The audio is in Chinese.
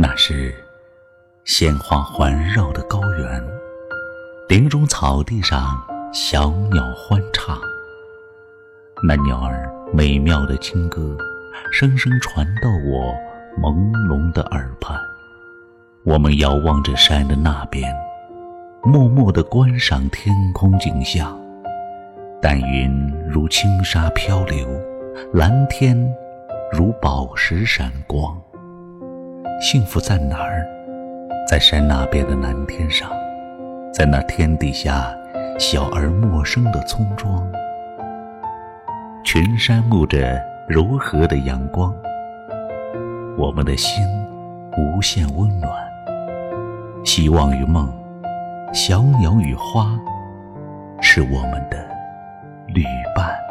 那是鲜花环绕的高原，林中草地上小鸟欢唱。那鸟儿美妙的清歌，声声传到我朦胧的耳畔。我们遥望着山的那边，默默地观赏天空景象。淡云如轻纱飘流，蓝天如宝石闪光。幸福在哪儿？在山那边的蓝天上，在那天底下小而陌生的村庄。群山沐着柔和的阳光，我们的心无限温暖。希望与梦，小鸟与花，是我们的旅伴。